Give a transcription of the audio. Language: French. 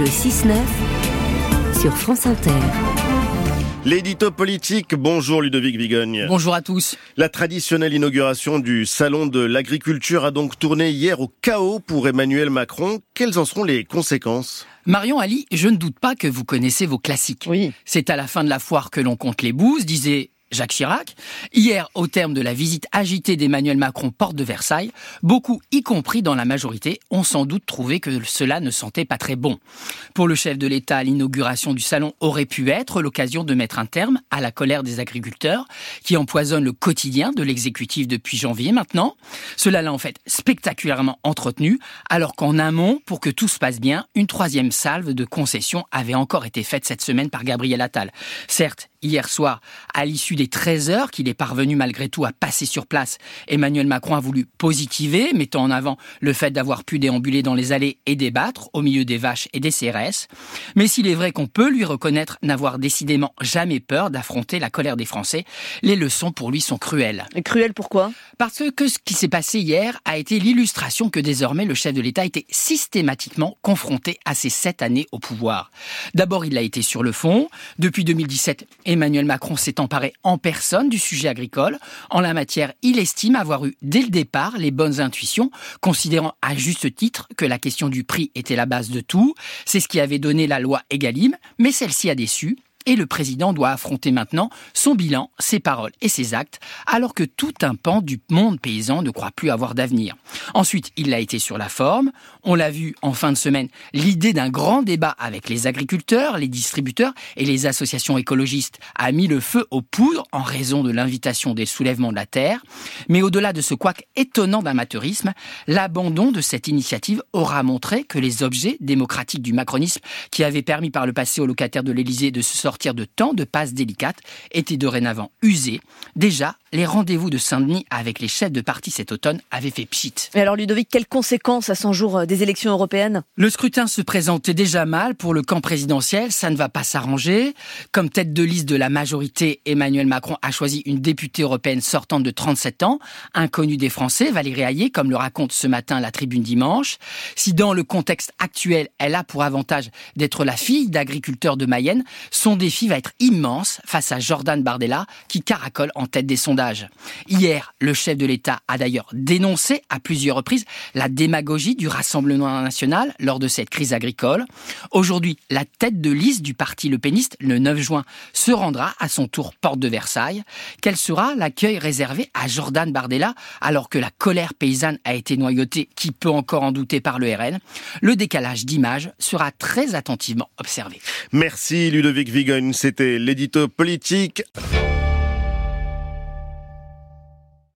Le 6-9 sur France Inter. L'édito politique, bonjour Ludovic Vigogne. Bonjour à tous. La traditionnelle inauguration du Salon de l'agriculture a donc tourné hier au chaos pour Emmanuel Macron. Quelles en seront les conséquences? Marion Ali, je ne doute pas que vous connaissez vos classiques. Oui. C'est à la fin de la foire que l'on compte les bouses, disait Jacques Chirac. Hier, au terme de la visite agitée d'Emmanuel Macron porte de Versailles, beaucoup, y compris dans la majorité, ont sans doute trouvé que cela ne sentait pas très bon. Pour le chef de l'État, l'inauguration du salon aurait pu être l'occasion de mettre un terme à la colère des agriculteurs qui empoisonnent le quotidien de l'exécutif depuis janvier maintenant. Cela l'a en fait spectaculairement entretenu, alors qu'en amont, pour que tout se passe bien, une troisième salve de concessions avait encore été faite cette semaine par Gabriel Attal. Certes, hier soir, à l'issue des 13 heures qu'il est parvenu malgré tout à passer sur place, Emmanuel Macron a voulu positiver, mettant en avant le fait d'avoir pu déambuler dans les allées et débattre au milieu des vaches et des CRS. Mais s'il est vrai qu'on peut lui reconnaître n'avoir décidément jamais peur d'affronter la colère des Français, les leçons pour lui sont cruelles. Et cruel pourquoi? Parce que ce qui s'est passé hier a été l'illustration que désormais le chef de l'État était systématiquement confronté à ces sept années au pouvoir. D'abord, il a été sur le fond. Depuis 2017, Emmanuel Macron s'est emparé en personne du sujet agricole. En la matière, il estime avoir eu dès le départ les bonnes intuitions, considérant à juste titre que la question du prix était la base de tout. C'est ce qui avait donné la loi Egalim, mais celle-ci a déçu et le président doit affronter maintenant son bilan, ses paroles et ses actes, alors que tout un pan du monde paysan ne croit plus avoir d'avenir. Ensuite, il a été sur la forme. On l'a vu en fin de semaine, l'idée d'un grand débat avec les agriculteurs, les distributeurs et les associations écologistes a mis le feu aux poudres en raison de l'invitation des soulèvements de la terre. Mais au-delà de ce couac étonnant d'amateurisme, l'abandon de cette initiative aura montré que les objets démocratiques du macronisme qui avaient permis par le passé aux locataires de l'Élysée de se sortir sortir de tant de passes délicates étaient dorénavant usés. Déjà, les rendez-vous de Saint-Denis avec les chefs de parti cet automne avaient fait pchit. Et alors Ludovic, quelles conséquences à 100 jours des élections européennes? Le scrutin se présentait déjà mal pour le camp présidentiel, ça ne va pas s'arranger. Comme tête de liste de la majorité, Emmanuel Macron a choisi une députée européenne sortante de 37 ans, inconnue des Français, Valérie Hayé, comme le raconte ce matin la tribune dimanche. Si dans le contexte actuel, elle a pour avantage d'être la fille d'agriculteurs de Mayenne, son défi va être immense face à Jordan Bardella qui caracole en tête des sondages. Hier, le chef de l'État a d'ailleurs dénoncé à plusieurs reprises la démagogie du Rassemblement national lors de cette crise agricole. Aujourd'hui, la tête de liste du parti Le Péniste, le 9 juin, se rendra à son tour porte de Versailles. Quel sera l'accueil réservé à Jordan Bardella alors que la colère paysanne a été noyautée, qui peut encore en douter par le RN Le décalage d'image sera très attentivement observé. Merci Ludovic C'était l'édito politique.